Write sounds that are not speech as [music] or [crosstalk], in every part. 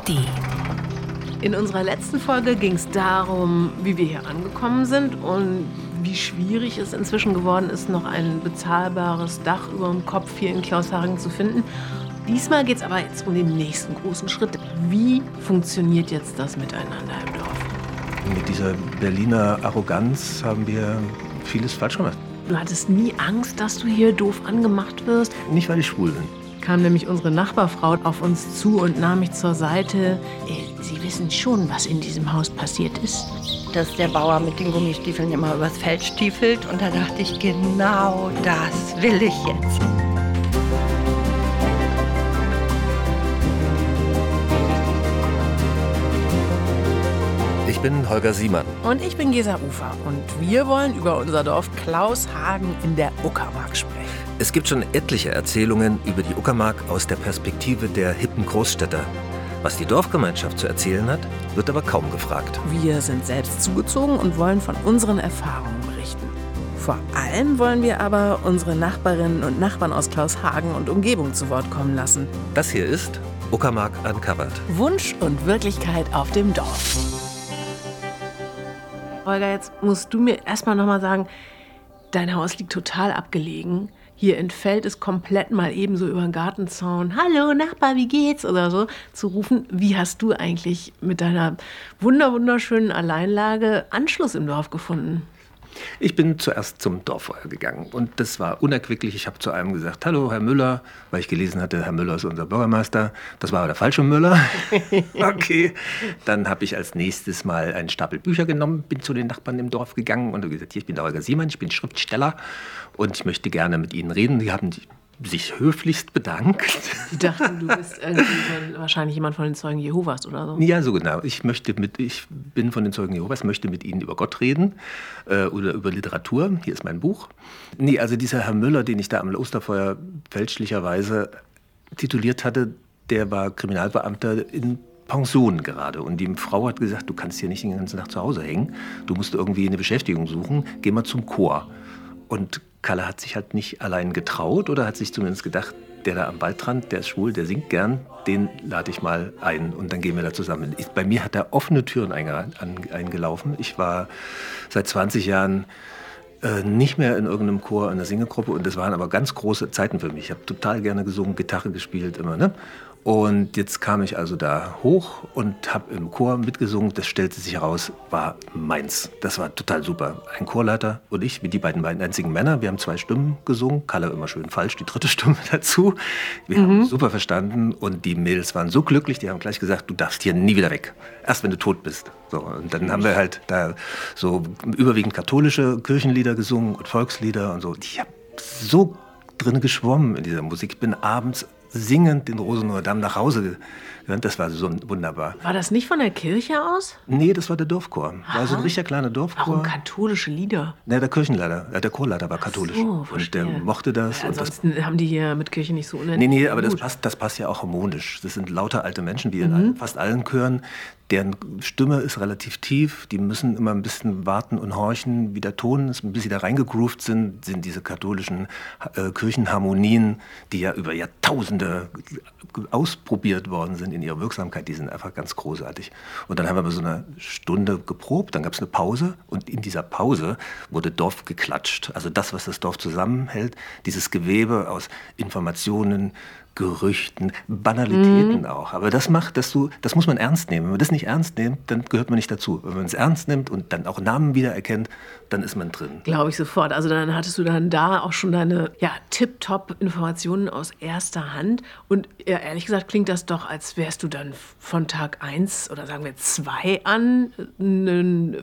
ARD. In unserer letzten Folge ging es darum, wie wir hier angekommen sind und wie schwierig es inzwischen geworden ist, noch ein bezahlbares Dach über dem Kopf hier in Klaushagen zu finden. Diesmal geht es aber jetzt um den nächsten großen Schritt. Wie funktioniert jetzt das Miteinander im Dorf? Mit dieser Berliner Arroganz haben wir vieles falsch gemacht. Du hattest nie Angst, dass du hier doof angemacht wirst? Nicht, weil ich schwul bin. Kam nämlich unsere Nachbarfrau auf uns zu und nahm mich zur Seite. Äh, Sie wissen schon, was in diesem Haus passiert ist. Dass der Bauer mit den Gummistiefeln immer übers Feld stiefelt. Und da dachte ich, genau das will ich jetzt. Ich bin Holger Siemann. Und ich bin Gesa Ufer. Und wir wollen über unser Dorf Klaushagen in der Uckermark sprechen. Es gibt schon etliche Erzählungen über die Uckermark aus der Perspektive der hippen Großstädter. Was die Dorfgemeinschaft zu erzählen hat, wird aber kaum gefragt. Wir sind selbst zugezogen und wollen von unseren Erfahrungen berichten. Vor allem wollen wir aber unsere Nachbarinnen und Nachbarn aus Klaushagen und Umgebung zu Wort kommen lassen. Das hier ist Uckermark Uncovered. Wunsch und Wirklichkeit auf dem Dorf. Holger, jetzt musst du mir erstmal nochmal sagen, dein Haus liegt total abgelegen. Hier entfällt es komplett mal eben so über den Gartenzaun. Hallo Nachbar, wie geht's? Oder so zu rufen. Wie hast du eigentlich mit deiner wunder wunderschönen Alleinlage Anschluss im Dorf gefunden? Ich bin zuerst zum Dorffeuer gegangen und das war unerquicklich. Ich habe zu einem gesagt, hallo Herr Müller, weil ich gelesen hatte, Herr Müller ist unser Bürgermeister. Das war aber der falsche Müller. [laughs] okay. Dann habe ich als nächstes mal einen Stapel Bücher genommen, bin zu den Nachbarn im Dorf gegangen und habe gesagt, hier, ich bin der Holger Siemann, ich bin Schriftsteller und ich möchte gerne mit Ihnen reden. Die haben sich höflichst bedankt. Die dachten, du bist wahrscheinlich jemand von den Zeugen Jehovas oder so. Ja, so genau. Ich, möchte mit, ich bin von den Zeugen Jehovas, möchte mit Ihnen über Gott reden äh, oder über Literatur. Hier ist mein Buch. Nee, also dieser Herr Müller, den ich da am Osterfeuer fälschlicherweise tituliert hatte, der war Kriminalbeamter in Pension gerade. Und die Frau hat gesagt, du kannst hier nicht den ganzen Tag zu Hause hängen. Du musst irgendwie eine Beschäftigung suchen. Geh mal zum Chor. Und Kalle hat sich halt nicht allein getraut oder hat sich zumindest gedacht, der da am Waldrand, der ist schwul, der singt gern, den lade ich mal ein und dann gehen wir da zusammen. Ich, bei mir hat er offene Türen eingelaufen. Ich war seit 20 Jahren äh, nicht mehr in irgendeinem Chor, in einer Singegruppe und das waren aber ganz große Zeiten für mich. Ich habe total gerne gesungen, Gitarre gespielt immer. Ne? Und jetzt kam ich also da hoch und habe im Chor mitgesungen. Das stellte sich heraus, war meins. Das war total super. Ein Chorleiter und ich, wie die beiden, beiden einzigen Männer. Wir haben zwei Stimmen gesungen. Kalle immer schön falsch, die dritte [laughs] Stimme dazu. Wir mhm. haben super verstanden und die Mädels waren so glücklich, die haben gleich gesagt, du darfst hier nie wieder weg. Erst wenn du tot bist. So, und dann haben wir halt da so überwiegend katholische Kirchenlieder gesungen und Volkslieder und so. Ich habe so drin geschwommen in dieser Musik. Ich bin abends singend den Rosenauer Damm nach Hause das war so wunderbar. War das nicht von der Kirche aus? Nee, das war der Dorfchor. War so ein richtiger kleiner Dorfchor. Warum katholische Lieder? Nee, der Kirchenleiter, der Chorleiter war katholisch. So, und der mochte das. Ja, ansonsten das, haben die hier mit Kirche nicht so unendlich Nee, nee, aber das passt, das passt ja auch harmonisch. Das sind lauter alte Menschen, wie in mhm. fast allen Chören. Deren Stimme ist relativ tief. Die müssen immer ein bisschen warten und horchen, wie der Ton ist. Bis sie da reingegroovt sind, sind diese katholischen äh, Kirchenharmonien, die ja über Jahrtausende ausprobiert worden sind in ihrer Wirksamkeit, die sind einfach ganz großartig. Und dann haben wir so eine Stunde geprobt, dann gab es eine Pause und in dieser Pause wurde Dorf geklatscht. Also das, was das Dorf zusammenhält, dieses Gewebe aus Informationen, Gerüchten, Banalitäten mhm. auch. Aber das macht, dass du, das muss man ernst nehmen. Wenn man das nicht ernst nimmt, dann gehört man nicht dazu. Wenn man es ernst nimmt und dann auch Namen wiedererkennt, dann ist man drin. Glaube ich sofort. Also dann hattest du dann da auch schon deine ja, Tip-Top-Informationen aus erster Hand. Und ja, ehrlich gesagt klingt das doch, als wärst du dann von Tag 1 oder sagen wir 2 an ein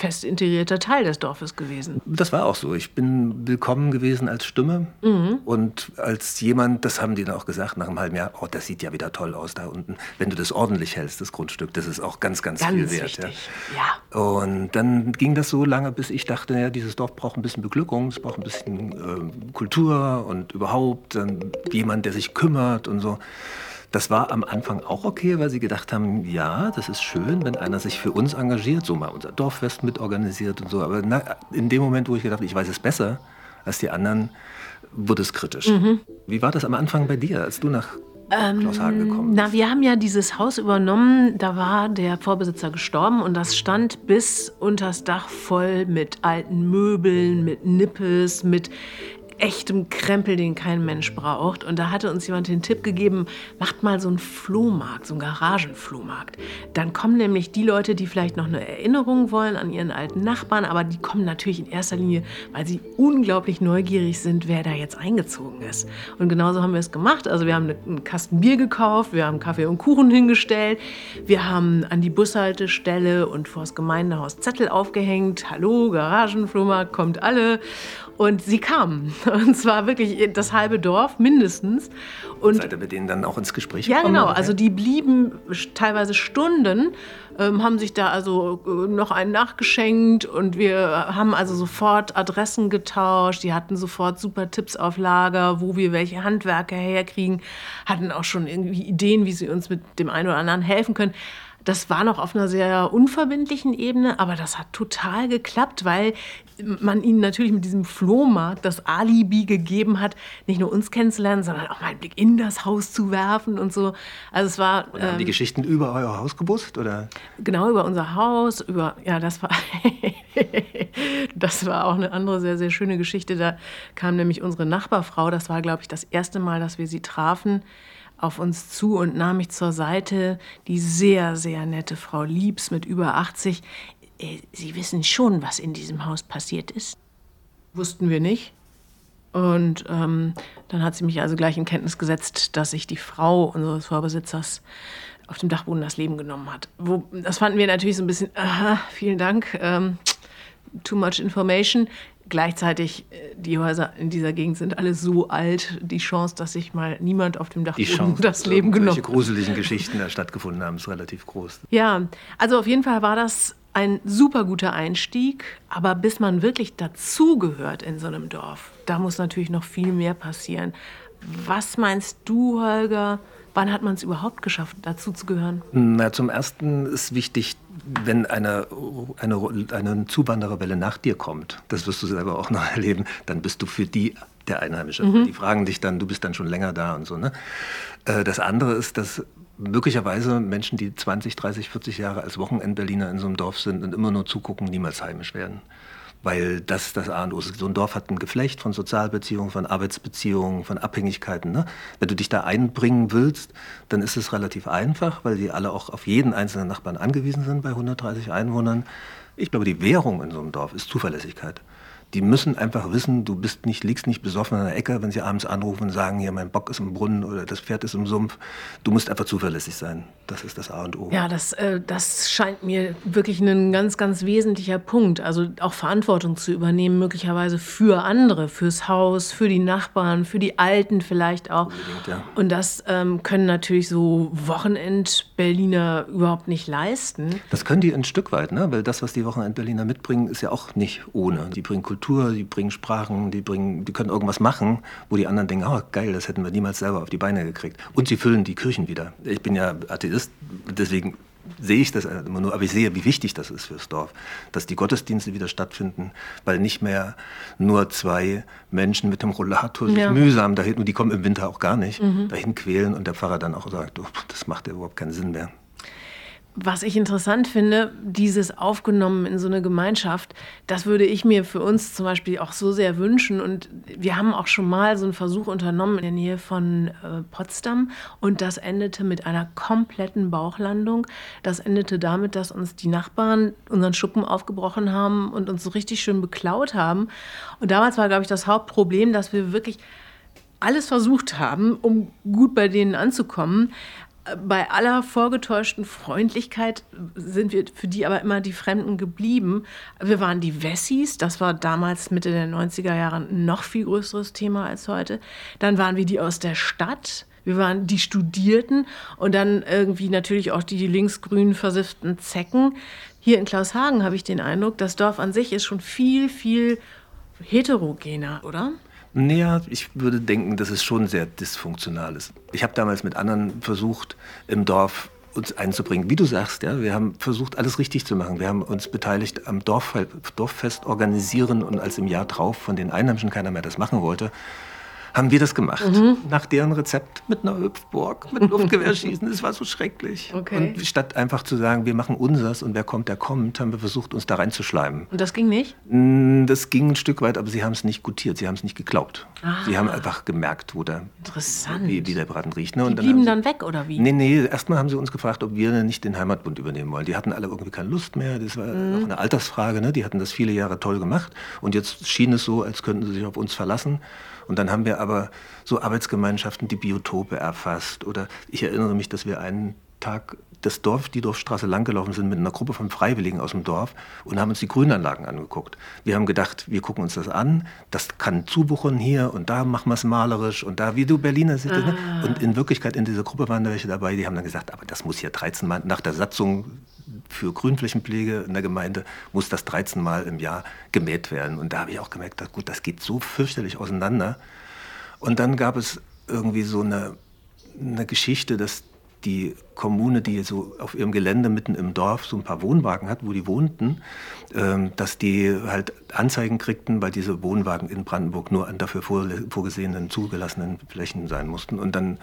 fest integrierter Teil des Dorfes gewesen. Das war auch so. Ich bin willkommen gewesen als Stimme mhm. und als jemand, das haben die dann auch gesagt nach einem halben Jahr, oh, das sieht ja wieder toll aus da unten. Wenn du das ordentlich hältst, das Grundstück, das ist auch ganz, ganz, ganz viel wert. Ja. ja. Und dann ging das so lange, bis ich dachte, ja, dieses Dorf braucht ein bisschen Beglückung, es braucht ein bisschen äh, Kultur und überhaupt äh, jemand, der sich kümmert und so. Das war am Anfang auch okay, weil sie gedacht haben, ja, das ist schön, wenn einer sich für uns engagiert, so mal unser Dorffest mitorganisiert und so. Aber na, in dem Moment, wo ich gedacht habe, ich weiß es besser als die anderen, wurde es kritisch. Mhm. Wie war das am Anfang bei dir, als du nach ähm, Klaus Hagen gekommen Na, wir haben ja dieses Haus übernommen, da war der Vorbesitzer gestorben und das stand bis unters Dach voll mit alten Möbeln, mit Nippes, mit echtem Krempel, den kein Mensch braucht. Und da hatte uns jemand den Tipp gegeben, macht mal so einen Flohmarkt, so einen Garagenflohmarkt. Dann kommen nämlich die Leute, die vielleicht noch eine Erinnerung wollen an ihren alten Nachbarn, aber die kommen natürlich in erster Linie, weil sie unglaublich neugierig sind, wer da jetzt eingezogen ist. Und genauso haben wir es gemacht. Also wir haben einen Kasten Bier gekauft, wir haben Kaffee und Kuchen hingestellt, wir haben an die Bushaltestelle und vor das Gemeindehaus Zettel aufgehängt. Hallo, Garagenflohmarkt, kommt alle. Und sie kamen. [laughs] Und zwar wirklich das halbe Dorf mindestens. Und seid ihr mit denen dann auch ins Gespräch gekommen? Ja, genau. Oder? Also die blieben teilweise Stunden, ähm, haben sich da also äh, noch einen nachgeschenkt und wir haben also sofort Adressen getauscht. Die hatten sofort super Tipps auf Lager, wo wir welche Handwerker herkriegen, hatten auch schon irgendwie Ideen, wie sie uns mit dem einen oder anderen helfen können. Das war noch auf einer sehr unverbindlichen Ebene, aber das hat total geklappt, weil man ihnen natürlich mit diesem Flohmarkt das Alibi gegeben hat, nicht nur uns kennenzulernen, sondern auch mal einen Blick in das Haus zu werfen und so. Also es war. Und haben ähm, die Geschichten über euer Haus gebusst oder? Genau über unser Haus, über ja das war [laughs] das war auch eine andere sehr sehr schöne Geschichte. Da kam nämlich unsere Nachbarfrau. Das war glaube ich das erste Mal, dass wir sie trafen auf uns zu und nahm mich zur Seite. Die sehr, sehr nette Frau Liebs mit über 80. Äh, sie wissen schon, was in diesem Haus passiert ist? Wussten wir nicht. Und ähm, dann hat sie mich also gleich in Kenntnis gesetzt, dass sich die Frau unseres Vorbesitzers auf dem Dachboden das Leben genommen hat. Wo, das fanden wir natürlich so ein bisschen, aha, vielen Dank, ähm, too much information. Gleichzeitig, äh, die Häuser in dieser Gegend sind alle so alt, die Chance, dass sich mal niemand auf dem Dachboden Chance, das Leben genommen hat. Welche gruseligen Geschichten da stattgefunden haben, ist relativ groß. Ja, also auf jeden Fall war das ein super guter Einstieg, aber bis man wirklich dazugehört in so einem Dorf, da muss natürlich noch viel mehr passieren. Was meinst du, Holger? Wann hat man es überhaupt geschafft, dazu zu gehören? Na, zum Ersten ist wichtig, wenn eine, eine, eine Zuwandererwelle nach dir kommt, das wirst du selber auch noch [laughs] erleben, dann bist du für die der Einheimische. Mhm. Die fragen dich dann, du bist dann schon länger da und so. Ne? Äh, das andere ist, dass möglicherweise Menschen, die 20, 30, 40 Jahre als Wochenendberliner in so einem Dorf sind und immer nur zugucken, niemals heimisch werden weil das das A und O ist. So ein Dorf hat ein Geflecht von Sozialbeziehungen, von Arbeitsbeziehungen, von Abhängigkeiten. Ne? Wenn du dich da einbringen willst, dann ist es relativ einfach, weil die alle auch auf jeden einzelnen Nachbarn angewiesen sind bei 130 Einwohnern. Ich glaube, die Währung in so einem Dorf ist Zuverlässigkeit. Die müssen einfach wissen, du bist nicht, liegst nicht besoffen in der Ecke, wenn sie abends anrufen und sagen, hier, mein Bock ist im Brunnen oder das Pferd ist im Sumpf. Du musst einfach zuverlässig sein. Das ist das A und O. Ja, das, äh, das scheint mir wirklich ein ganz, ganz wesentlicher Punkt. Also auch Verantwortung zu übernehmen, möglicherweise für andere, fürs Haus, für die Nachbarn, für die Alten vielleicht auch. Ja. Und das ähm, können natürlich so Wochenend-Berliner überhaupt nicht leisten. Das können die ein Stück weit, ne? weil das, was die Wochenend-Berliner mitbringen, ist ja auch nicht ohne. Die bringen Kultur Kultur, die bringen Sprachen, die, bringen, die können irgendwas machen, wo die anderen denken, oh geil, das hätten wir niemals selber auf die Beine gekriegt. Und sie füllen die Kirchen wieder. Ich bin ja Atheist, deswegen sehe ich das immer nur, aber ich sehe, wie wichtig das ist fürs Dorf, dass die Gottesdienste wieder stattfinden, weil nicht mehr nur zwei Menschen mit dem Rollator sich ja. mühsam dahin, und die kommen im Winter auch gar nicht, mhm. dahin quälen und der Pfarrer dann auch sagt, oh, das macht ja überhaupt keinen Sinn mehr. Was ich interessant finde, dieses Aufgenommen in so eine Gemeinschaft, das würde ich mir für uns zum Beispiel auch so sehr wünschen. Und wir haben auch schon mal so einen Versuch unternommen in der Nähe von äh, Potsdam. Und das endete mit einer kompletten Bauchlandung. Das endete damit, dass uns die Nachbarn unseren Schuppen aufgebrochen haben und uns so richtig schön beklaut haben. Und damals war, glaube ich, das Hauptproblem, dass wir wirklich alles versucht haben, um gut bei denen anzukommen bei aller vorgetäuschten Freundlichkeit sind wir für die aber immer die Fremden geblieben. Wir waren die Wessis, das war damals Mitte der 90er Jahre noch viel größeres Thema als heute. Dann waren wir die aus der Stadt. Wir waren die Studierten und dann irgendwie natürlich auch die linksgrün versifften Zecken. Hier in Klaushagen habe ich den Eindruck, das Dorf an sich ist schon viel, viel heterogener, oder? Naja, ich würde denken, dass es schon sehr dysfunktional ist. Ich habe damals mit anderen versucht, im Dorf uns einzubringen. Wie du sagst, ja, wir haben versucht, alles richtig zu machen. Wir haben uns beteiligt am Dorf, Dorffest organisieren und als im Jahr drauf von den Einheimischen keiner mehr das machen wollte, haben wir das gemacht. Mhm. Nach deren Rezept mit einer Hüpfburg, mit [laughs] Luftgewehrschießen. Es war so schrecklich. Okay. Und statt einfach zu sagen, wir machen unsers und wer kommt, der kommt, haben wir versucht, uns da reinzuschleimen. Und das ging nicht? Mm, das ging ein Stück weit, aber sie haben es nicht gutiert, sie haben es nicht geglaubt. Ah. Sie haben einfach gemerkt, wo der, Interessant. Wie, wie der Braten riecht. Ne? Und die dann blieben dann weg, oder wie? Nee, nee, erstmal haben sie uns gefragt, ob wir nicht den Heimatbund übernehmen wollen. Die hatten alle irgendwie keine Lust mehr, das war mhm. auch eine Altersfrage, ne? die hatten das viele Jahre toll gemacht und jetzt schien es so, als könnten sie sich auf uns verlassen. Und dann haben wir aber so Arbeitsgemeinschaften, die Biotope erfasst. Oder ich erinnere mich, dass wir einen Tag das Dorf, die Dorfstraße langgelaufen sind mit einer Gruppe von Freiwilligen aus dem Dorf und haben uns die Grünanlagen angeguckt. Wir haben gedacht, wir gucken uns das an, das kann zubuchern hier und da machen wir es malerisch und da, wie du Berliner siehst. Ne? Ah. Und in Wirklichkeit in dieser Gruppe waren da welche dabei, die haben dann gesagt, aber das muss hier 13 Mal nach der Satzung für Grünflächenpflege in der Gemeinde muss das 13 Mal im Jahr gemäht werden. Und da habe ich auch gemerkt, dass, gut, das geht so fürchterlich auseinander. Und dann gab es irgendwie so eine, eine Geschichte, dass die Kommune, die so auf ihrem Gelände mitten im Dorf so ein paar Wohnwagen hat, wo die wohnten, ähm, dass die halt Anzeigen kriegten, weil diese Wohnwagen in Brandenburg nur an dafür vorgesehenen, zugelassenen Flächen sein mussten. Und dann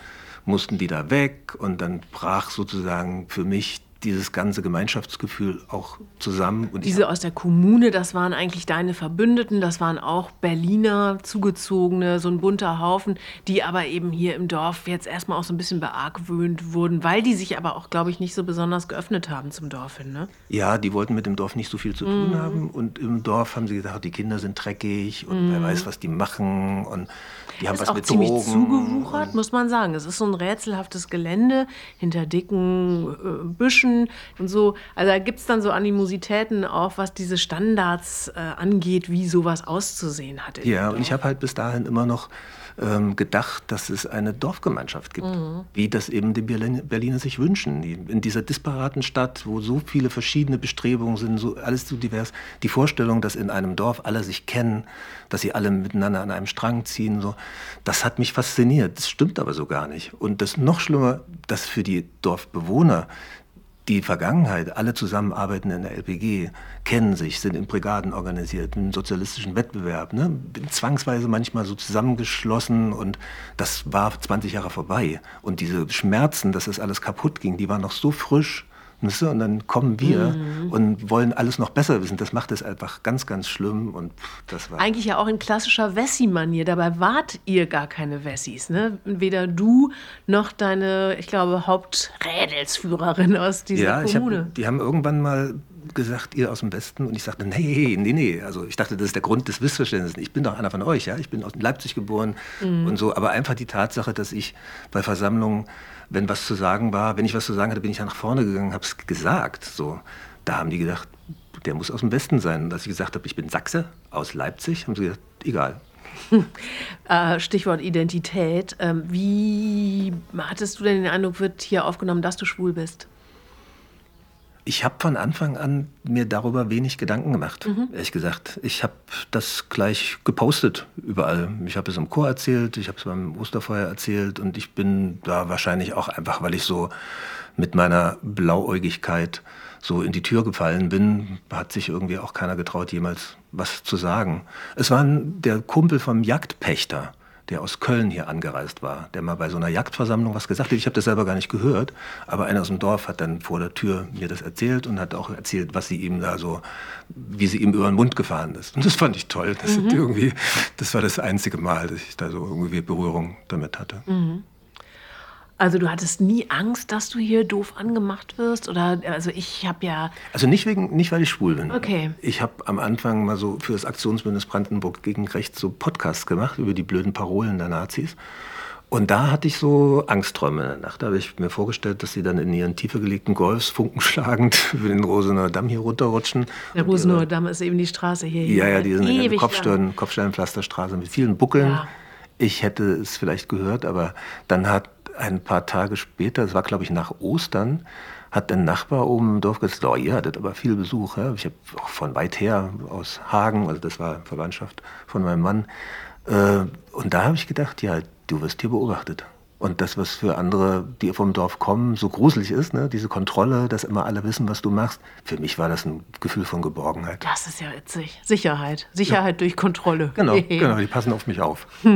mussten die da weg und dann brach sozusagen für mich dieses ganze Gemeinschaftsgefühl auch zusammen. Und Diese aus der Kommune, das waren eigentlich deine Verbündeten, das waren auch Berliner zugezogene, so ein bunter Haufen, die aber eben hier im Dorf jetzt erstmal auch so ein bisschen beargwöhnt wurden, weil die sich aber auch, glaube ich, nicht so besonders geöffnet haben zum Dorf hin. Ne? Ja, die wollten mit dem Dorf nicht so viel zu tun mhm. haben und im Dorf haben sie gesagt, die Kinder sind dreckig und mhm. wer weiß, was die machen und die haben ist was auch mit ziemlich Drogen. zugewuchert, muss man sagen. Es ist so ein rätselhaftes Gelände hinter dicken äh, Büschen Menschen und so. Also da gibt es dann so Animositäten auch, was diese Standards äh, angeht, wie sowas auszusehen hat. Ja, und ich habe halt bis dahin immer noch ähm, gedacht, dass es eine Dorfgemeinschaft gibt, mhm. wie das eben die Berliner sich wünschen. In dieser disparaten Stadt, wo so viele verschiedene Bestrebungen sind, so alles so divers, die Vorstellung, dass in einem Dorf alle sich kennen, dass sie alle miteinander an einem Strang ziehen, so, das hat mich fasziniert. Das stimmt aber so gar nicht. Und das noch schlimmer, dass für die Dorfbewohner die Vergangenheit, alle zusammenarbeiten in der LPG, kennen sich, sind in Brigaden organisiert, im sozialistischen Wettbewerb, ne? zwangsweise manchmal so zusammengeschlossen und das war 20 Jahre vorbei. Und diese Schmerzen, dass das alles kaputt ging, die waren noch so frisch und dann kommen wir mhm. und wollen alles noch besser wissen. Das macht es einfach ganz, ganz schlimm. Und das war Eigentlich ja auch in klassischer Wessi-Manier. Dabei wart ihr gar keine Wessis. Ne? Weder du noch deine, ich glaube, Haupträdelsführerin aus dieser ja, Kommune. Hab, die haben irgendwann mal gesagt, ihr aus dem Westen. Und ich sagte, nee, nee, nee. Also ich dachte, das ist der Grund des Missverständnisses. Ich bin doch einer von euch, ja. Ich bin aus Leipzig geboren mhm. und so. Aber einfach die Tatsache, dass ich bei Versammlungen wenn was zu sagen war, wenn ich was zu sagen hatte, bin ich ja nach vorne gegangen, habe es gesagt. So, da haben die gedacht, der muss aus dem Westen sein. Und als ich gesagt habe, ich bin Sachse aus Leipzig, haben sie gesagt, egal. [laughs] Äh, Stichwort Identität. Ähm, wie hattest du denn den Eindruck, wird hier aufgenommen, dass du schwul bist? Ich habe von Anfang an mir darüber wenig Gedanken gemacht, mhm. ehrlich gesagt. Ich habe das gleich gepostet überall. Ich habe es im Chor erzählt, ich habe es beim Osterfeuer erzählt und ich bin da wahrscheinlich auch einfach, weil ich so mit meiner Blauäugigkeit so in die Tür gefallen bin, hat sich irgendwie auch keiner getraut, jemals was zu sagen. Es war der Kumpel vom Jagdpächter, der aus Köln hier angereist war, der mal bei so einer Jagdversammlung was gesagt hat. Ich habe das selber gar nicht gehört, aber einer aus dem Dorf hat dann vor der Tür mir das erzählt und hat auch erzählt, was sie ihm da so, wie sie ihm über den Mund gefahren ist. Und das fand ich toll. Das, mhm. irgendwie, das war das einzige Mal, dass ich da so irgendwie Berührung damit hatte. Mhm. Also du hattest nie Angst, dass du hier doof angemacht wirst? Oder also ich habe ja. Also nicht wegen, nicht weil ich schwul bin. Okay. Ich habe am Anfang mal so für das Aktionsbündnis Brandenburg gegen Rechts so Podcasts gemacht über die blöden Parolen der Nazis. Und da hatte ich so Angstträume in der Nacht. Da habe ich mir vorgestellt, dass sie dann in ihren tiefer gelegten Golfs funkenschlagend [laughs] über den Rosener Damm hier runterrutschen. Der Rosener Damm ist eben die Straße hier. Ja, ja, die sind eine Kopfstein, Kopfsteinpflasterstraße mit vielen Buckeln. Ja. Ich hätte es vielleicht gehört, aber dann hat ein paar Tage später, das war glaube ich nach Ostern, hat ein Nachbar oben im Dorf gesagt, oh, ihr hattet aber viel Besuch. Ja? Ich habe auch von weit her aus Hagen, also das war Verwandtschaft von meinem Mann. Äh, und da habe ich gedacht, ja, du wirst hier beobachtet. Und das, was für andere, die vom Dorf kommen, so gruselig ist, ne? diese Kontrolle, dass immer alle wissen, was du machst, für mich war das ein Gefühl von Geborgenheit. Das ist ja witzig. Sicherheit. Sicherheit ja. durch Kontrolle. Genau, [laughs] genau, die passen auf mich auf. [laughs]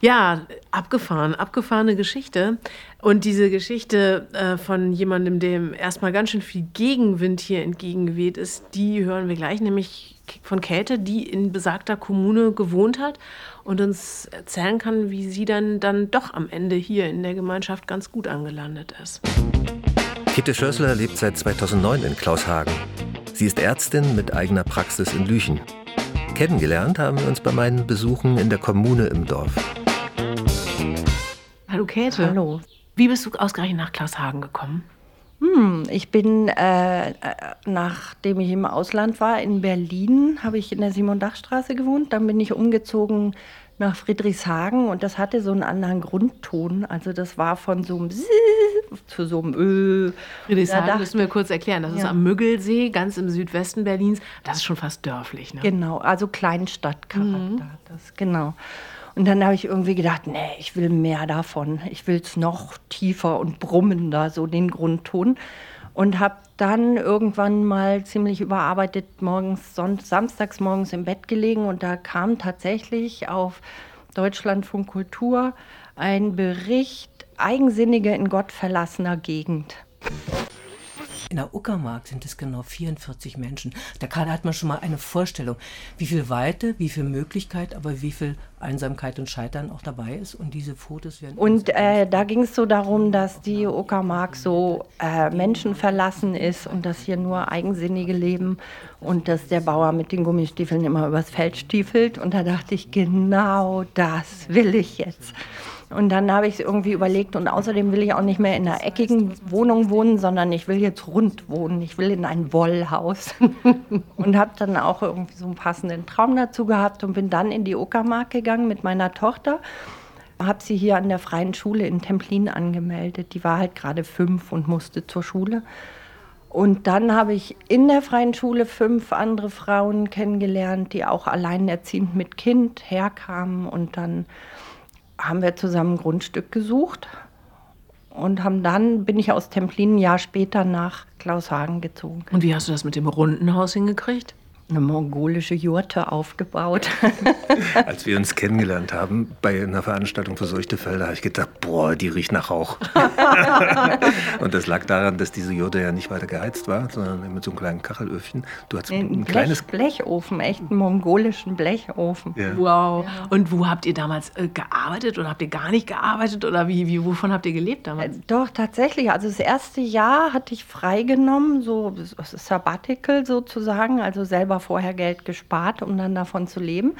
Ja, abgefahren, abgefahrene Geschichte. Und diese Geschichte äh, von jemandem, dem erstmal ganz schön viel Gegenwind hier entgegengeweht ist, die hören wir gleich, nämlich von Käthe, die in besagter Kommune gewohnt hat und uns erzählen kann, wie sie dann, dann doch am Ende hier in der Gemeinschaft ganz gut angelandet ist. Käthe Schörsler lebt seit 2009 in Klaushagen. Sie ist Ärztin mit eigener Praxis in Lüchen. Kennengelernt haben wir uns bei meinen Besuchen in der Kommune im Dorf. Hallo Käthe. Hallo. Wie bist du ausgerechnet nach Klaushagen gekommen? Hm, ich bin, äh, nachdem ich im Ausland war, in Berlin, habe ich in der Simon-Dach-Straße gewohnt. Dann bin ich umgezogen nach Friedrichshagen und das hatte so einen anderen Grundton. Also das war von so einem zu so einem Ö. Friedrichshagen müssen wir kurz erklären. Das ja. ist am Müggelsee, ganz im Südwesten Berlins. Das ist schon fast dörflich. Ne? Genau, also Kleinstadtcharakter. Mhm. Das, genau. Und dann habe ich irgendwie gedacht, nee, ich will mehr davon. Ich will es noch tiefer und brummender, so den Grundton. Und habe dann irgendwann mal ziemlich überarbeitet morgens, samstags morgens im Bett gelegen und da kam tatsächlich auf Deutschlandfunk Kultur ein Bericht Eigensinnige in Gott verlassener Gegend. In der Uckermark sind es genau 44 Menschen. Da hat man schon mal eine Vorstellung, wie viel Weite, wie viel Möglichkeit, aber wie viel Einsamkeit und Scheitern auch dabei ist. Und diese Fotos werden. Und äh, da ging es so darum, dass die Uckermark so äh, menschenverlassen ist und dass hier nur Eigensinnige leben und dass der Bauer mit den Gummistiefeln immer übers Feld stiefelt. Und da dachte ich, genau das will ich jetzt. Und dann habe ich irgendwie überlegt, und außerdem will ich auch nicht mehr in einer eckigen Wohnung wohnen, sondern ich will jetzt rund wohnen. Ich will in ein Wollhaus. [laughs] und habe dann auch irgendwie so einen passenden Traum dazu gehabt und bin dann in die Uckermark gegangen mit meiner Tochter. Habe sie hier an der Freien Schule in Templin angemeldet. Die war halt gerade fünf und musste zur Schule. Und dann habe ich in der Freien Schule fünf andere Frauen kennengelernt, die auch alleinerziehend mit Kind herkamen und dann haben wir zusammen ein Grundstück gesucht und haben dann, bin ich aus Templin ein Jahr später nach Klaushagen gezogen. Und wie hast du das mit dem runden Haus hingekriegt? Eine mongolische Jurte aufgebaut. [laughs] Als wir uns kennengelernt haben bei einer Veranstaltung für solche Felder, habe ich gedacht, boah, die riecht nach Rauch. [laughs] und das lag daran, dass diese Jurte ja nicht weiter geheizt war, sondern mit so einem kleinen Kachelöfchen. Du hast ein, ein Blech, kleines Blechofen, echt einen mongolischen Blechofen. Ja. Wow. Ja. Und wo habt ihr damals äh, gearbeitet oder habt ihr gar nicht gearbeitet oder wie, wie wovon habt ihr gelebt damals? Äh, doch, tatsächlich. Also das erste Jahr hatte ich freigenommen, so Sabbatical sozusagen, also selber vorher Geld gespart, um dann davon zu leben.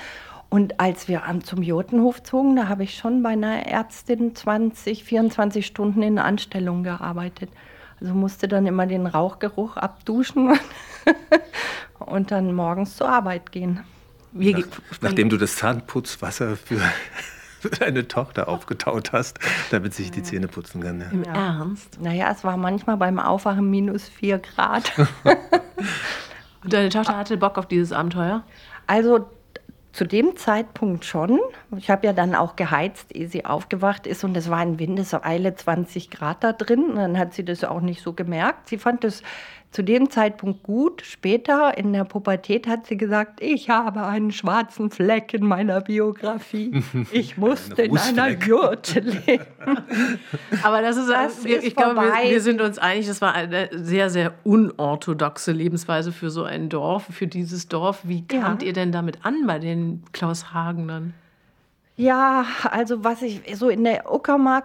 Und als wir zum Jotenhof zogen, da habe ich schon bei einer Ärztin 20, 24 Stunden in Anstellung gearbeitet. Also musste dann immer den Rauchgeruch abduschen [laughs] und dann morgens zur Arbeit gehen. Nach, nachdem du das Zahnputzwasser [laughs] für, deine Tochter aufgetaut hast, damit sich die Zähne putzen kann. Ja. Im Ernst? Naja, es war manchmal beim Aufwachen minus vier Grad. [laughs] Und deine Tochter hatte Bock auf dieses Abenteuer? Also zu dem Zeitpunkt schon. Ich habe ja dann auch geheizt, ehe sie aufgewacht ist und es war in Windeseile 20 Grad da drin. Und dann hat sie das auch nicht so gemerkt. Sie fand es zu dem Zeitpunkt gut. Später in der Pubertät hat sie gesagt, ich habe einen schwarzen Fleck in meiner Biografie. [laughs] Ich musste in einer Jurte leben. [laughs] Aber das ist, das wir, ist ich vorbei. glaube, wir, wir, sind uns einig, das war eine sehr, sehr unorthodoxe Lebensweise für so ein Dorf, für dieses Dorf. Wie kamt ja. ihr denn damit an bei den Klaus Hagenern? Ja, also was ich so in der Uckermark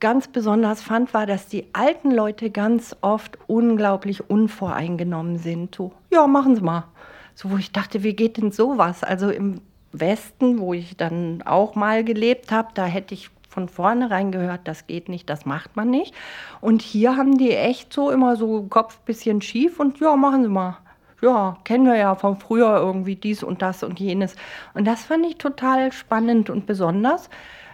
ganz besonders fand, war, dass die alten Leute ganz oft unglaublich unvoreingenommen sind. So, ja, machen Sie mal. So, wo ich dachte, wie geht denn sowas? Also im Westen, wo ich dann auch mal gelebt habe, da hätte ich von vornherein gehört, das geht nicht, das macht man nicht. Und hier haben die echt so immer so Kopf bisschen schief und ja, machen Sie mal. Ja, kennen wir ja von früher irgendwie dies und das und jenes. Und das fand ich total spannend und besonders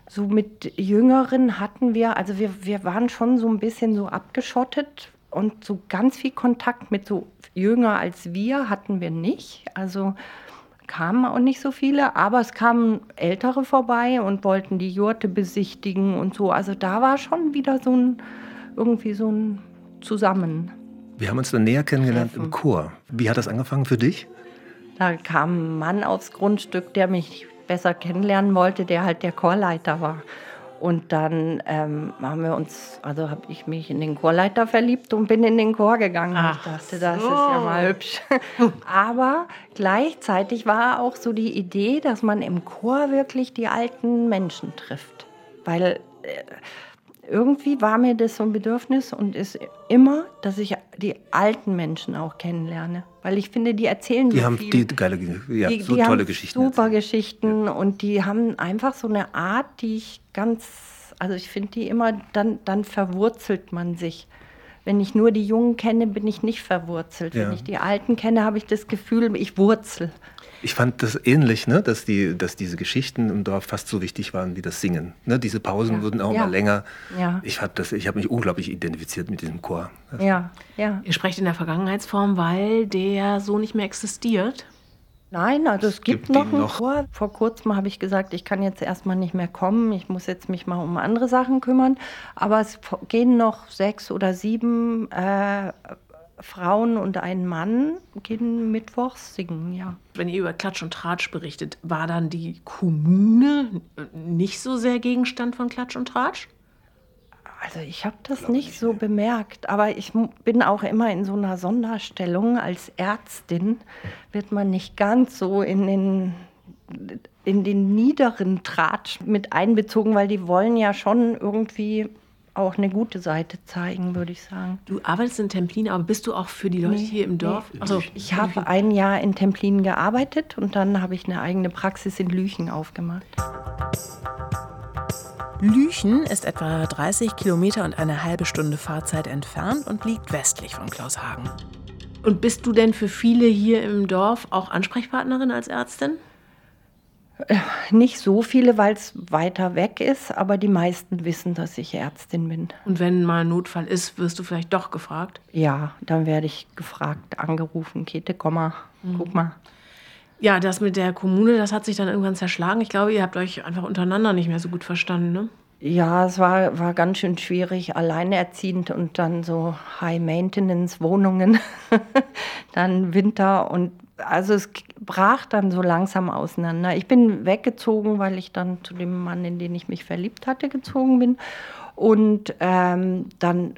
so mit Jüngeren hatten wir, also wir, wir waren schon so ein bisschen so abgeschottet und so ganz viel Kontakt mit so jünger als wir hatten wir nicht. Also kamen auch nicht so viele, aber es kamen Ältere vorbei und wollten die Jurte besichtigen und so. Also da war schon wieder so ein, irgendwie so ein Zusammen. Wir haben uns dann näher kennengelernt im Chor. Wie hat das angefangen für dich? Da kam ein Mann aufs Grundstück, der mich besser kennenlernen wollte, der halt der Chorleiter war. Und dann ähm, haben wir uns, also habe ich mich in den Chorleiter verliebt und bin in den Chor gegangen. Ach ich dachte, das so. ist ja mal hübsch. [laughs] Aber gleichzeitig war auch so die Idee, dass man im Chor wirklich die alten Menschen trifft. Weil äh, irgendwie war mir das so ein Bedürfnis und ist immer, dass ich die alten Menschen auch kennenlerne. Weil ich finde, die erzählen Die so haben viel. die geile, ja, Die- so die tolle haben Geschichten. Super erzählt. Geschichten und die haben einfach so eine Art, die ich ganz, also ich finde die immer, dann, dann verwurzelt man sich. Wenn ich nur die Jungen kenne, bin ich nicht verwurzelt. Ja. Wenn ich die Alten kenne, habe ich das Gefühl, ich wurzel. Ich fand das ähnlich, ne? dass, die, dass diese Geschichten im Dorf fast so wichtig waren wie das Singen. Ne? Diese Pausen Ja. wurden auch Ja. mal länger. Ja. Ich habe hab mich unglaublich identifiziert mit diesem Chor. Ja, ja. Ihr sprecht in der Vergangenheitsform, weil der so nicht mehr existiert. Nein, also es gibt, gibt noch einen noch. Chor. Vor kurzem habe ich gesagt, ich kann jetzt erstmal nicht mehr kommen. Ich muss jetzt mich mal um andere Sachen kümmern. Aber es gehen noch sechs oder sieben äh, Frauen und ein Mann gehen mittwochs singen, ja. Wenn ihr über Klatsch und Tratsch berichtet, war dann die Kommune nicht so sehr Gegenstand von Klatsch und Tratsch? Also ich habe das nicht so bemerkt, aber ich bin auch immer in so einer Sonderstellung. Als Ärztin wird man nicht ganz so in den, in den niederen Tratsch mit einbezogen, weil die wollen ja schon irgendwie auch eine gute Seite zeigen, würde ich sagen. Du arbeitest in Templin, aber bist du auch für die Leute Nee, hier im Dorf? Also, Ich habe ein Jahr in Templin gearbeitet und dann habe ich eine eigene Praxis in Lüchen aufgemacht. Lüchen ist etwa 30 Kilometer und eine halbe Stunde Fahrzeit entfernt und liegt westlich von Klaushagen. Und bist du denn für viele hier im Dorf auch Ansprechpartnerin als Ärztin? Nicht so viele, weil es weiter weg ist, aber die meisten wissen, dass ich Ärztin bin. Und wenn mal ein Notfall ist, wirst du vielleicht doch gefragt? Ja, dann werde ich gefragt, angerufen, Käthe, komm mal, guck mal. Ja, das mit der Kommune, das hat sich dann irgendwann zerschlagen. Ich glaube, ihr habt euch einfach untereinander nicht mehr so gut verstanden, ne? Ja, es war, war ganz schön schwierig, alleinerziehend und dann so High-Maintenance-Wohnungen, [laughs] dann Winter und also es brach dann so langsam auseinander. Ich bin weggezogen, weil ich dann zu dem Mann, in den ich mich verliebt hatte, gezogen bin. Und ähm, dann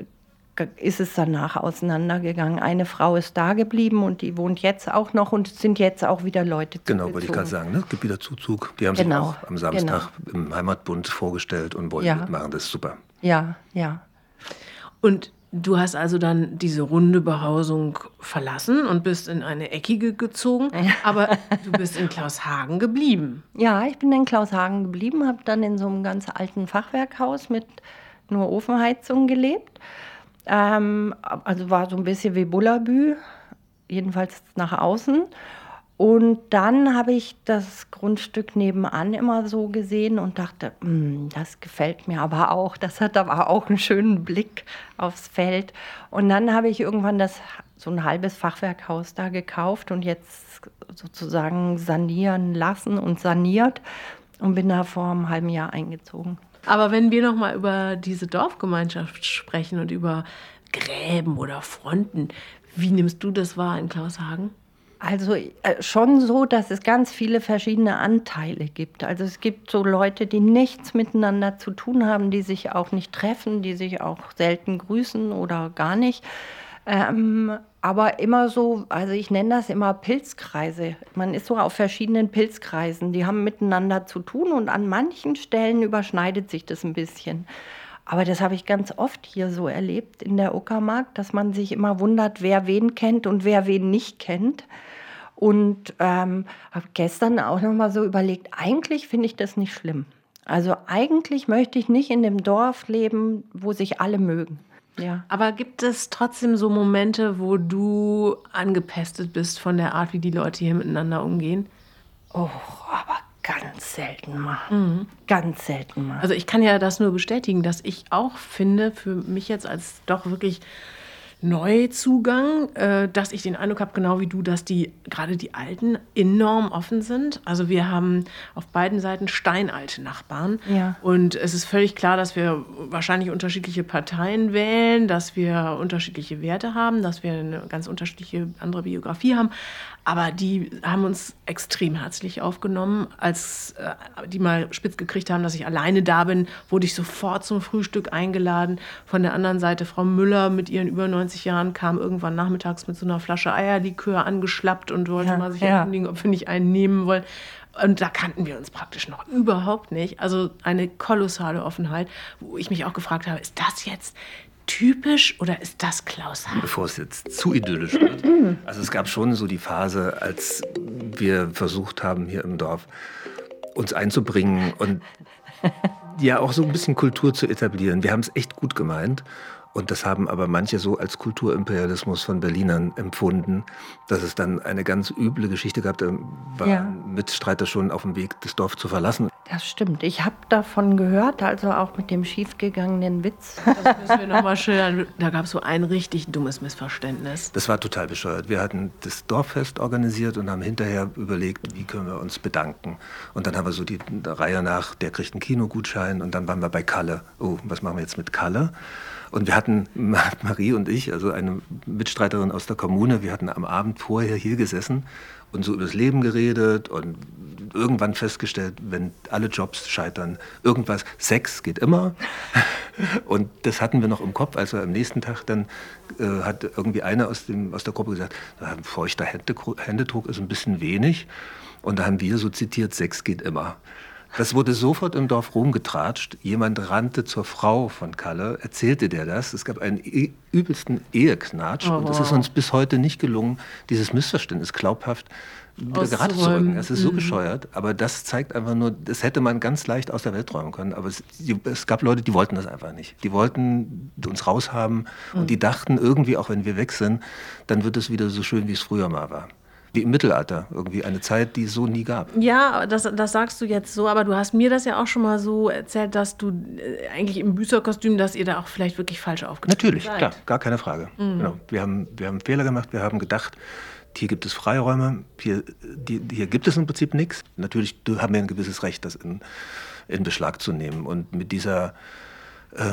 ist es danach auseinandergegangen. Eine Frau ist da geblieben und die wohnt jetzt auch noch und sind jetzt auch wieder Leute Genau, wollte ich gerade sagen. Ne? Es gibt wieder Zuzug. Die haben Genau, sich auch am Samstag im Heimatbund vorgestellt und wollen Ja. mitmachen. Das ist super. Ja, ja. Und du hast also dann diese runde Behausung verlassen und bist in eine eckige gezogen, aber [laughs] du bist in Klaushagen geblieben. Ja, ich bin in Klaushagen geblieben, habe dann in so einem ganz alten Fachwerkhaus mit nur Ofenheizung gelebt. Ähm, also war so ein bisschen wie Bullabü, jedenfalls nach außen. Und dann habe ich das Grundstück nebenan immer so gesehen und dachte, "Hm, das gefällt mir aber auch. Das hat aber auch einen schönen Blick aufs Feld. Und dann habe ich irgendwann das so ein halbes Fachwerkhaus da gekauft und jetzt sozusagen sanieren lassen und saniert und bin da vor einem halben Jahr eingezogen. Aber wenn wir noch mal über diese Dorfgemeinschaft sprechen und über Gräben oder Fronten, wie nimmst du das wahr in Klaushagen? Also äh, schon so, dass es ganz viele verschiedene Anteile gibt. Also es gibt so Leute, die nichts miteinander zu tun haben, die sich auch nicht treffen, die sich auch selten grüßen oder gar nicht. Ähm, aber immer so, also ich nenne das immer Pilzkreise. Man ist so auf verschiedenen Pilzkreisen, die haben miteinander zu tun und an manchen Stellen überschneidet sich das ein bisschen. Aber das habe ich ganz oft hier so erlebt in der Uckermark, dass man sich immer wundert, wer wen kennt und wer wen nicht kennt. Und ähm, habe gestern auch noch mal so überlegt, eigentlich finde ich das nicht schlimm. Also eigentlich möchte ich nicht in dem Dorf leben, wo sich alle mögen. Ja. Aber gibt es trotzdem so Momente, wo du angepestet bist von der Art, wie die Leute hier miteinander umgehen? Oh, aber ganz selten mal. Ganz selten mal. Also ich kann ja das nur bestätigen, dass ich auch finde, für mich jetzt als doch wirklich Neuzugang, äh, dass ich den Eindruck habe, genau wie du, dass die gerade die Alten enorm offen sind. Also wir haben auf beiden Seiten steinalte Nachbarn. Ja. Und es ist völlig klar, dass wir wahrscheinlich unterschiedliche Parteien wählen, dass wir unterschiedliche Werte haben, dass wir eine ganz unterschiedliche andere Biografie haben. Aber die haben uns extrem herzlich aufgenommen. Als äh, die mal spitz gekriegt haben, dass ich alleine da bin, wurde ich sofort zum Frühstück eingeladen. Von der anderen Seite Frau Müller mit ihren über 90 Jahren kam irgendwann nachmittags mit so einer Flasche Eierlikör angeschlappt und wollte Ja, mal sich ja. erkundigen, ob wir nicht einen nehmen wollen. Und da kannten wir uns praktisch noch überhaupt nicht. Also eine kolossale Offenheit, wo ich mich auch gefragt habe, ist das jetzt typisch oder ist das Klaus Hagen? Bevor es jetzt zu idyllisch wird. Also es gab schon so die Phase, als wir versucht haben, hier im Dorf uns einzubringen und ja auch so ein bisschen Kultur zu etablieren. Wir haben es echt gut gemeint. Und das haben aber manche so als Kulturimperialismus von Berlinern empfunden, dass es dann eine ganz üble Geschichte gab. Da waren Ja. Mitstreiter schon auf dem Weg, das Dorf zu verlassen. Das stimmt. Ich habe davon gehört, also auch mit dem schiefgegangenen Witz. [laughs] Das müssen wir nochmal schildern. Da gab es so ein richtig dummes Missverständnis. Das war total bescheuert. Wir hatten das Dorffest organisiert und haben hinterher überlegt, wie können wir uns bedanken. Und dann haben wir so die Reihe nach, der kriegt einen Kinogutschein und dann waren wir bei Kalle. Oh, was machen wir jetzt mit Kalle? Und wir hatten, [laughs] Marie und ich, also eine Mitstreiterin aus der Kommune, wir hatten am Abend vorher hier gesessen und so über das Leben geredet und irgendwann festgestellt, wenn alle Jobs scheitern, irgendwas, Sex geht immer. [laughs] Und das hatten wir noch im Kopf, als wir am nächsten Tag dann äh, hat irgendwie einer aus, dem, aus der Gruppe gesagt, "Na, feuchter Händedruck ist ein bisschen wenig. Und da haben wir so zitiert, Sex geht immer. Das wurde sofort im Dorf rumgetratscht. Jemand rannte zur Frau von Kalle, erzählte der das. Es gab einen e übelsten Eheknatsch. und es ist uns bis heute nicht gelungen, dieses Missverständnis glaubhaft wieder gerade zu rücken. Es ist so bescheuert, aber das zeigt einfach nur, das hätte man ganz leicht aus der Welt räumen können. Aber es, es gab Leute, die wollten das einfach nicht. Die wollten uns raushaben und die dachten irgendwie, auch wenn wir weg sind, dann wird es wieder so schön, wie es früher mal war. Wie im Mittelalter, irgendwie eine Zeit, die es so nie gab. Ja, das, das sagst du jetzt so, aber du hast mir das ja auch schon mal so erzählt, dass du äh, eigentlich im Büßerkostüm, dass ihr da auch vielleicht wirklich falsch aufgetreten Natürlich, seid. klar, gar keine Frage. Genau. Wir, haben, wir haben Fehler gemacht, wir haben gedacht, hier gibt es Freiräume, hier, die, hier gibt es im Prinzip nichts. Natürlich haben wir ein gewisses Recht, das in, in Beschlag zu nehmen. Und mit dieser,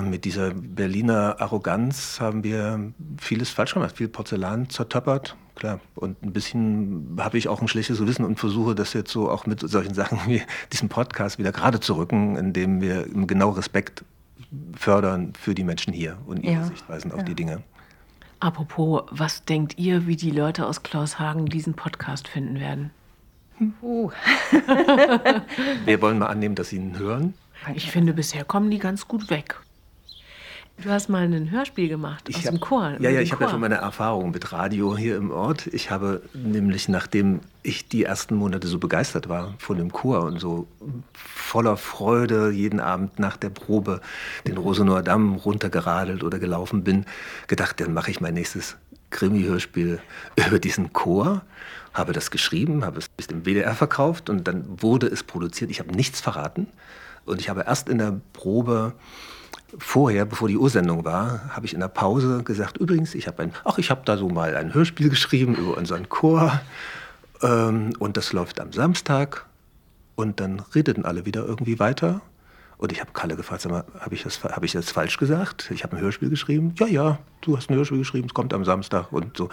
mit dieser Berliner Arroganz haben wir vieles falsch gemacht, viel Porzellan zertöppert. Klar, und ein bisschen habe ich auch ein schlechtes Gewissen und versuche das jetzt so auch mit solchen Sachen wie diesem Podcast wieder gerade zu rücken, indem wir genau Respekt fördern für die Menschen hier und ihre Ja, Sichtweisen auf ja. die Dinge. Apropos, was denkt ihr, wie die Leute aus Klaushagen diesen Podcast finden werden? Uh, Wir wollen mal annehmen, dass Sie ihn hören. Ich finde, bisher kommen die ganz gut weg. Du hast mal ein Hörspiel gemacht aus hab- dem Chor. Ja, ja, ich habe ja schon meine Erfahrung mit Radio hier im Ort. Ich habe nämlich, nachdem ich die ersten Monate so begeistert war von dem Chor und so voller Freude jeden Abend nach der Probe den Rosenauer Damm runtergeradelt oder gelaufen bin, gedacht, dann mache ich mein nächstes Krimi-Hörspiel über diesen Chor. Habe das geschrieben, habe es dem WDR verkauft und dann wurde es produziert. Ich habe nichts verraten und ich habe erst in der Probe vorher, bevor die Ursendung war, habe ich in der Pause gesagt, übrigens, ich habe ein, ach, ich habe da so mal ein Hörspiel geschrieben über unseren Chor ähm, und das läuft am Samstag und dann redeten alle wieder irgendwie weiter und ich habe Kalle gefragt, sag mal, habe ich, das, habe ich das falsch gesagt? Ich habe ein Hörspiel geschrieben. Ja, ja, du hast ein Hörspiel geschrieben, es kommt am Samstag und so.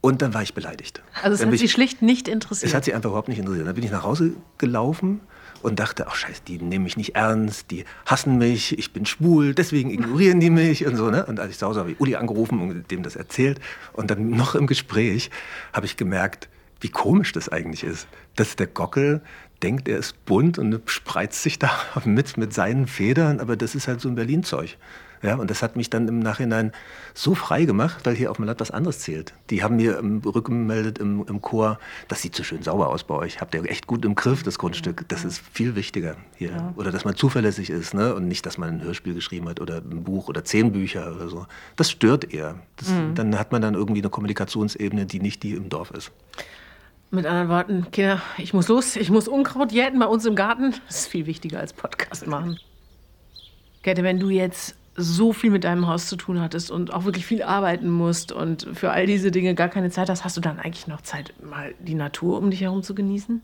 Und dann war ich beleidigt. Also es dann hat bin sie ich, schlicht nicht interessiert. es hat sie einfach überhaupt nicht interessiert. Dann bin ich nach Hause gelaufen und dachte, ach scheiße, die nehmen mich nicht ernst, die hassen mich, ich bin schwul, deswegen ignorieren die mich und so. Ne? Und als ich zu Hause habe ich Uli angerufen und dem das erzählt. Und dann noch im Gespräch habe ich gemerkt, wie komisch das eigentlich ist. Dass der Gockel denkt, er ist bunt und spreizt sich da [laughs] mit, mit seinen Federn, aber das ist halt so ein Berlin-Zeug. Ja, und das hat mich dann im Nachhinein so frei gemacht, weil hier auf dem Land was anderes zählt. Die haben mir im rückgemeldet im, im Chor, das sieht so schön sauber aus bei euch. Habt ihr echt gut im Griff, das Grundstück. Das ist viel wichtiger hier. Oder dass man zuverlässig ist ne? und nicht, dass man ein Hörspiel geschrieben hat oder ein Buch oder zehn Bücher oder so. Das stört eher. Das, Dann hat man dann irgendwie eine Kommunikationsebene, die nicht die im Dorf ist. Mit anderen Worten, Kinder, ich muss los, ich muss Unkraut jäten bei uns im Garten. Das ist viel wichtiger als Podcast machen. Käthe, wenn du jetzt so viel mit deinem Haus zu tun hattest und auch wirklich viel arbeiten musst und für all diese Dinge gar keine Zeit hast, hast du dann eigentlich noch Zeit, mal die Natur um dich herum zu genießen?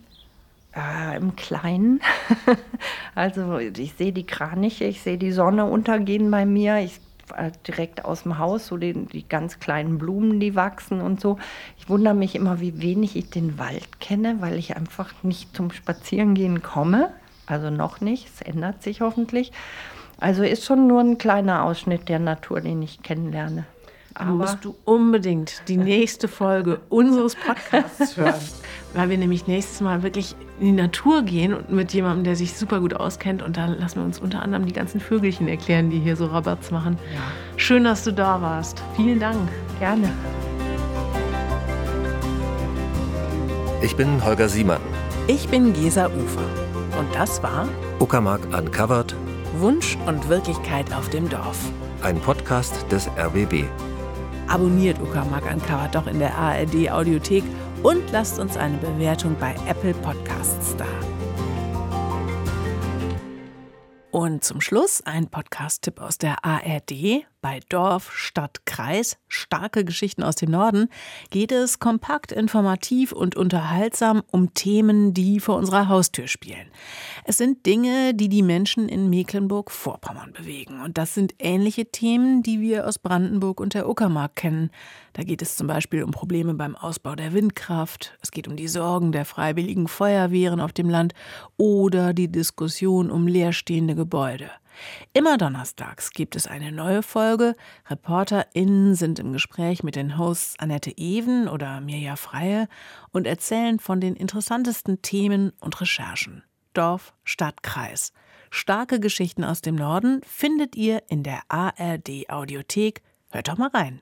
Äh, Im Kleinen. [laughs] also ich sehe die Kraniche, ich sehe die Sonne untergehen bei mir. Ich äh, direkt aus dem Haus, so die, die ganz kleinen Blumen, die wachsen und so. Ich wundere mich immer, wie wenig ich den Wald kenne, weil ich einfach nicht zum Spazierengehen komme. Also noch nicht, es ändert sich hoffentlich. Also ist schon nur ein kleiner Ausschnitt der Natur, den ich kennenlerne. Aber musst du unbedingt die nächste Folge unseres Podcasts [laughs] hören, weil wir nämlich nächstes Mal wirklich in die Natur gehen und mit jemandem, der sich super gut auskennt. Und da lassen wir uns unter anderem die ganzen Vögelchen erklären, die hier so Rabatz machen. Ja. Schön, dass du da warst. Vielen Dank. Gerne. Ich bin Holger Siemann. Ich bin Gesa Ufer. Und das war Uckermark Uncovered Wunsch und Wirklichkeit auf dem Dorf. Ein Podcast des RBB. Abonniert Uckermark Uncovered doch in der ARD Audiothek und lasst uns eine Bewertung bei Apple Podcasts da. Und zum Schluss ein Podcast-Tipp aus der ARD. Bei Dorf, Stadt, Kreis, starke Geschichten aus dem Norden, geht es kompakt, informativ und unterhaltsam um Themen, die vor unserer Haustür spielen. Es sind Dinge, die die Menschen in Mecklenburg-Vorpommern bewegen. Und das sind ähnliche Themen, die wir aus Brandenburg und der Uckermark kennen. Da geht es zum Beispiel um Probleme beim Ausbau der Windkraft, es geht um die Sorgen der freiwilligen Feuerwehren auf dem Land oder die Diskussion um leerstehende Gebäude. Immer donnerstags gibt es eine neue Folge. ReporterInnen sind im Gespräch mit den Hosts Annette Even oder Mirja Freie und erzählen von den interessantesten Themen und Recherchen. Dorf, Stadt, Kreis. Starke Geschichten aus dem Norden findet ihr in der ARD Audiothek. Hört doch mal rein.